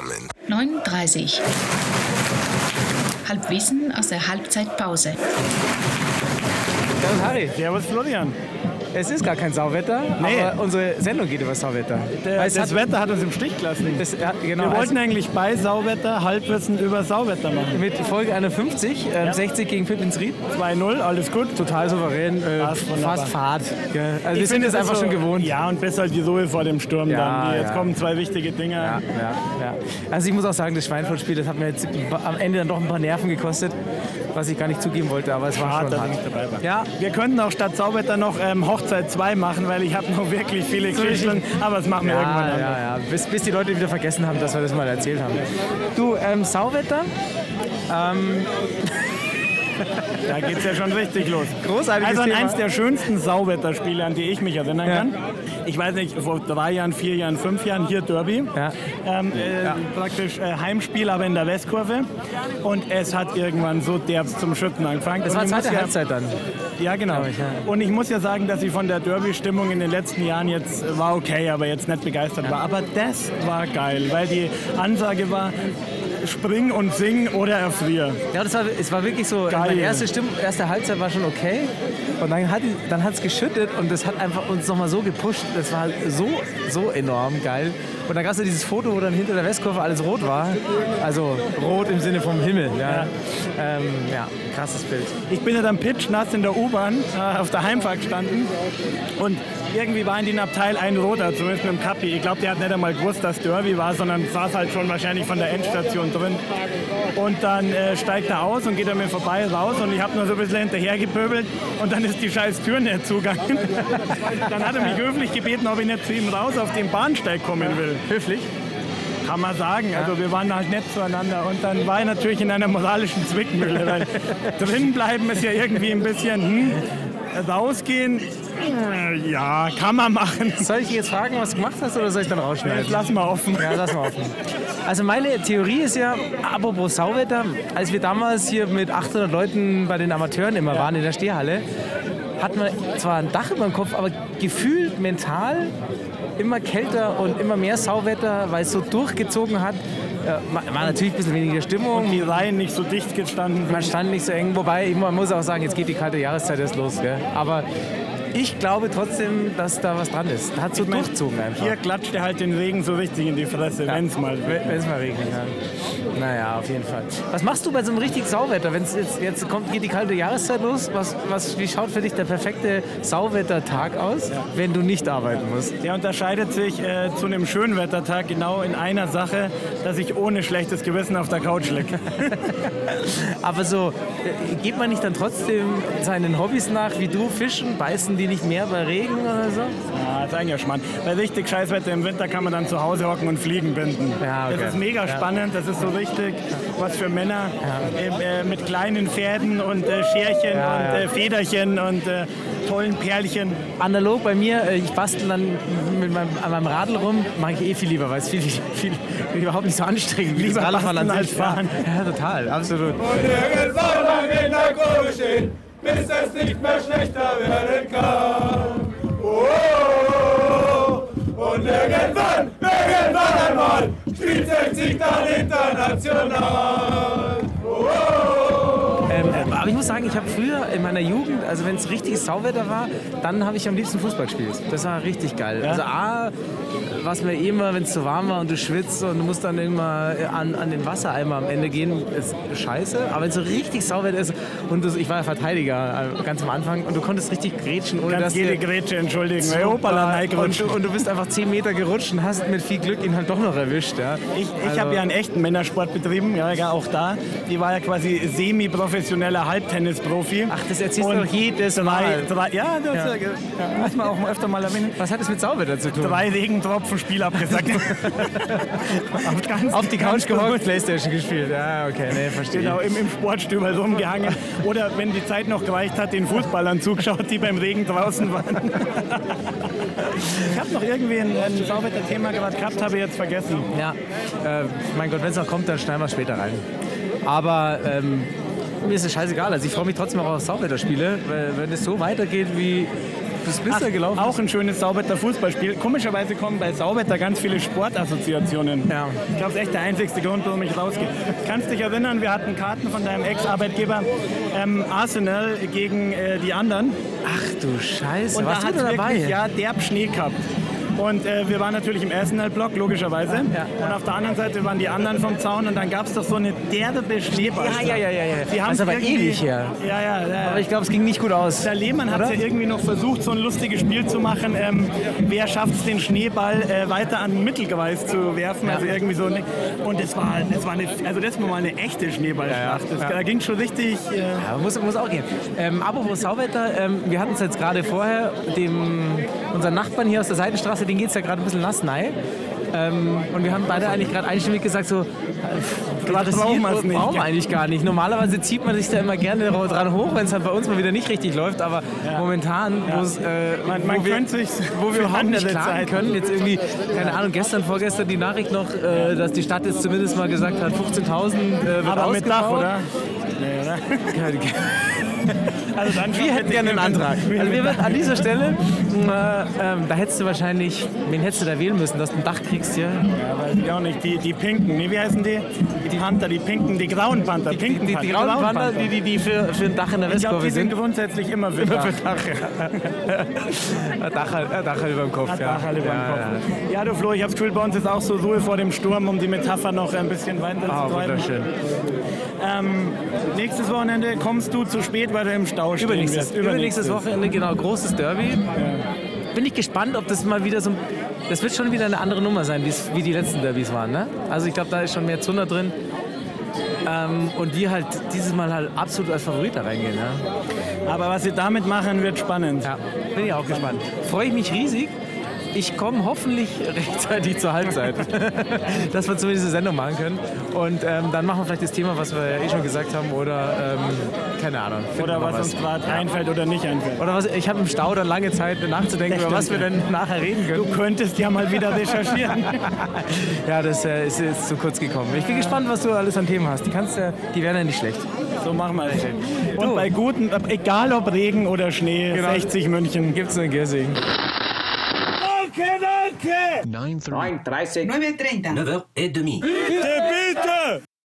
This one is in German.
zusammen. 39. Halbwissen aus der Halbzeitpause. Servus Harry. Servus Florian. Es ist gar kein Sauwetter, Nee. aber unsere Sendung geht über Sauwetter. Der, das hat- Wetter hat uns im Stich gelassen. das, ja, genau, Wir wollten also eigentlich bei Sauwetter Halbwissen über Sauwetter machen. mit Folge 51, ähm, 60 gegen Pippins Ried. 2-0, alles gut. Total souverän, äh, fast Fahrt. Gell? Also wir Ich sind finde, es einfach ist schon so- gewohnt. Ja, und besser halt die Ruhe vor dem Sturm Ja, dann. Jetzt ja. kommen zwei wichtige Dinge. Ja, ja, ja. Also ich muss auch sagen, das Schweinfurt-Spiel, das hat mir jetzt am Ende dann doch ein paar Nerven gekostet, was ich gar nicht zugeben wollte, aber es war schon dass hart. ich nicht dabei war. Ja, Wir könnten auch statt Sauwetter noch ähm, Hochzeit 2 machen, weil ich habe noch wirklich viele Geschichten, aber das machen wir irgendwann ja, anders. ja, ja. Bis, bis die Leute wieder vergessen haben, dass wir das mal erzählt haben. Du, ähm, Sauwetter, Da geht es ja schon richtig los. Großartiges Also an eins der schönsten Sauwetterspiele, an die ich mich erinnern Ja. kann. Ich weiß nicht, vor drei Jahren, vier Jahren, fünf Jahren, hier Derby. Ja. Ähm, äh, Praktisch äh, Heimspiel, aber in der Westkurve. Und es hat irgendwann so derbst zum Schütten angefangen. das war zweite ja, Halbzeit dann. Ja, genau. Ich, ja. Und ich muss ja sagen, dass ich von der Derby-Stimmung in den letzten Jahren jetzt äh, war okay, aber jetzt nicht begeistert war. Aber das war geil, weil die Ansage war, spring und sing oder erfrier. Ja, das war, es war wirklich so, Geil. Meine erste, Stimmung, erste Halbzeit war schon okay und dann hat dann hat's geschüttet und das hat einfach uns nochmal so gepusht, das war so, so enorm geil. Und dann gab es ja dieses Foto, wo dann hinter der Westkurve alles rot war, also rot im Sinne vom Himmel. Ja, ähm, ja krasses Bild. Ich bin ja dann pitchnass in der U-Bahn äh, auf der Heimfahrt gestanden und irgendwie war in dem Abteil ein Roter, zumindest mit dem Kappi. Ich glaube, der hat nicht einmal gewusst, dass Derby war, sondern saß halt schon wahrscheinlich von der Endstation drin. Und dann äh, steigt er aus und geht an mir vorbei raus und ich habe nur so ein bisschen hinterhergepöbelt und dann ist die scheiß Tür nicht zugegangen. dann hat er mich höflich gebeten, ob ich nicht zu ihm raus auf den Bahnsteig kommen will. Höflich? Kann man sagen. Also wir waren halt nett zueinander. Und dann war ich natürlich in einer moralischen Zwickmühle, weil drin bleiben ist ja irgendwie ein bisschen, hm, rausgehen, ja, kann man machen. Soll ich dich jetzt fragen, was du gemacht hast oder soll ich dann rausschneiden? Jetzt lassen wir offen. Ja, lass mal offen. Also meine Theorie ist ja, apropos Sauwetter, als wir damals hier mit 800 Leuten bei den Amateuren immer waren in der Stehhalle, hatten wir zwar ein Dach über dem Kopf, aber gefühlt mental immer kälter und immer mehr Sauwetter, weil es so durchgezogen hat. Ja, war natürlich ein bisschen weniger Stimmung. Die Reihen nicht so dicht gestanden. Man stand nicht so eng, wobei man muss auch sagen, jetzt geht die kalte Jahreszeit erst los. Gell? Aber ich glaube trotzdem, dass da was dran ist. Hat so Ich mein, durchzogen einfach. Hier klatscht er halt den Regen so richtig in die Fresse, wenn es mal. Wenn es mal regnet, ja. Naja, auf jeden Fall. Was machst du bei so einem richtig Sauwetter? Wenn es jetzt, jetzt kommt, geht die kalte Jahreszeit los, was, was, wie schaut für dich der perfekte Sauwettertag aus, wenn du nicht arbeiten musst? Der unterscheidet sich äh, zu einem Schönwettertag genau in einer Sache, dass ich ohne schlechtes Gewissen auf der Couch liege. Aber so, äh, geht man nicht dann trotzdem seinen Hobbys nach, wie du, Fischen, beißen die nicht mehr bei Regen oder so? Ja, ist eigentlich spannend. Bei richtig Scheißwetter im Winter kann man dann zu Hause hocken und Fliegen binden. Ja, okay. Das ist mega spannend, das ist so richtig was für Männer äh, äh, mit kleinen Pferden und äh, Scherchen Ja, und ja. Äh, Federchen und äh, tollen Perlchen. Analog bei mir, äh, ich bastel dann mit meinem, an meinem Radl rum, mag ich eh viel lieber, weil es viel, viel, viel überhaupt nicht so anstrengend wie das Lieber Radfahren als fahren. Ja, ja, total, absolut. Und bis es nicht mehr schlechter werden kann. Oh, und irgendwann, irgendwann einmal spielt 60 dann international. Aber ich muss sagen, ich habe früher in meiner Jugend, also wenn es richtig Sauwetter war, dann habe ich am liebsten Fußball gespielt. Das war richtig geil. Also A, was mir immer, wenn es zu warm war und du schwitzt und du musst dann immer äh, an, an den Wassereimer am Ende gehen, ist scheiße. Aber wenn es so richtig Sauwetter ist und du, ich war ja Verteidiger äh, ganz am Anfang und du konntest richtig grätschen, ohne Ganz dass jede Grätsche, entschuldigen. Hey, Hopala, und, du, und du bist einfach 10 Meter gerutscht und hast mit viel Glück ihn halt doch noch erwischt. Ja. Ich, ich Also- habe ja einen echten Männersport betrieben, ja, ja, auch da. Ich war ja quasi semi-professioneller Halbtennisprofi. Ach, das erzählst du doch jedes Mal. Drei, ja, das Ja. äh, muss man auch öfter mal erwähnen. Was hat es mit Sauwetter zu tun? Drei Regentropfen Spiel abgesagt. Ganz- Auf die Couch gehockt. Playstation gespielt. Ja, okay, nee, verstehe. Genau, im, im Sportstübel rumgehangen. Oder wenn die Zeit noch gereicht hat, den Fußballern zugeschaut, die beim Regen draußen waren. ich habe noch irgendwie ein, ein Sauwetter-Thema gerade gehabt, habe ich jetzt vergessen. Ja, äh, mein Gott, wenn es noch kommt, dann schneiden wir später rein. Aber ähm, mir ist es scheißegal. Also ich freue mich trotzdem auch auf Sauwetterspiele, weil wenn es so weitergeht wie bis, bis er gelaufen Auch ein schönes Saubetter Fußballspiel. Komischerweise kommen bei Saubetter ganz viele Sportassoziationen. Ja. Ich glaube, das ist echt der einzigste Grund, warum ich rausgehe. Kannst dich erinnern, wir hatten Karten von deinem Ex-Arbeitgeber ähm, Arsenal gegen äh, die anderen. Ach du Scheiße, Und warst da du dabei? wirklich ja, derb Schnee gehabt. Und äh, wir waren natürlich im Arsenal-Block, logischerweise. Und auf der anderen Seite waren die anderen vom Zaun und dann gab es doch so eine derbe Schneeballschlacht. Ja, ja, ja, ja, ja. Die Das haben's ist aber irgendwie- ewig her. Ja, ja, ja. Aber ich glaube, es ging nicht gut aus. Der Lehmann hat ja irgendwie noch versucht, so ein lustiges Spiel zu machen. Ähm, wer schafft es, den Schneeball äh, weiter an Mittelgeweiß zu werfen? Also irgendwie so. Eine, und es war, es war eine, also das war mal eine echte Schneeballschlacht. Das, Da ging schon richtig. Äh, Ja, muss, muss auch gehen. Ähm, apropos Sauwetter, ähm, wir hatten es jetzt gerade vorher, dem, unseren Nachbarn hier aus der Seitenstraße, den geht es ja gerade ein bisschen nass rein. Ähm, und wir haben beide eigentlich gerade einstimmig gesagt, so, äh, gerade brauchen wir's nicht, brauchen wir eigentlich gar nicht. Normalerweise zieht man sich da immer gerne dran hoch, wenn es halt bei uns mal wieder nicht richtig läuft, aber momentan, wo's, äh, Man- man wo wir, wo wir überhaupt nicht klagen Zeiten. können, jetzt irgendwie, keine Ahnung, gestern, vorgestern die Nachricht noch, äh, dass die Stadt jetzt zumindest mal gesagt hat, 15.000 äh, wird aber mit Dach, ausgebaut. oder? Nee, oder? Also dann Wir hätten gerne einen Antrag. Also wir an dieser Stelle, äh, ähm, da hättest du wahrscheinlich, wen hättest du da wählen müssen, dass du ein Dach kriegst hier? Ja, weiß ich auch nicht. Die, die Pinken, nee, wie heißen die? Die Panther, die Pinken, die grauen Panther. Die, Pinken die, die grauen Panther, die, die, die für, für ein Dach in der Westkurve die sind sind. grundsätzlich immer für Immer Dach. für Dach, ja. Dach, halt- Dach halt über dem Kopf, ja. Dach alle beim ja, Kopf. Ja, du Flo, ich das Gefühl, bei uns ist auch so Ruhe vor dem Sturm, um die Metapher noch ein bisschen weiter. Ah, zu treiben. wunderschön. Ähm, nächstes Wochenende kommst du zu spät, weil du im Stau stehen Übernächstes, wirst. übernächstes Wochenende, genau, großes Derby. Bin ich gespannt, ob das mal wieder so ein. Das wird schon wieder eine andere Nummer sein, wie die letzten Derbys waren. Ne? Also ich glaube, da ist schon mehr Zunder drin. Ähm, und wir halt dieses Mal halt absolut als Favorit da reingehen. Ja? Aber was sie damit machen, wird spannend. Ja, bin ich auch gespannt. Freue ich mich riesig. Ich komme hoffentlich rechtzeitig zur Halbzeit, dass wir zumindest eine Sendung machen können. Und ähm, dann machen wir vielleicht das Thema, was wir ja eh schon gesagt haben, oder ähm, keine Ahnung. Oder was was. uns gerade einfällt oder nicht einfällt. Oder was, ich habe im Stau dann lange Zeit nachzudenken, Das über was wir denn nachher reden Du können. könntest ja mal wieder recherchieren. Ja, das äh, ist jetzt zu kurz gekommen. Ich bin gespannt, was du alles an Themen hast. Die, kannst, ja- die wären ja nicht schlecht. so machen wir es. Du. Und bei guten, egal ob Regen oder Schnee, Genau. 60 München. Gibt's quedan que 9.30. 9.30. 9h30.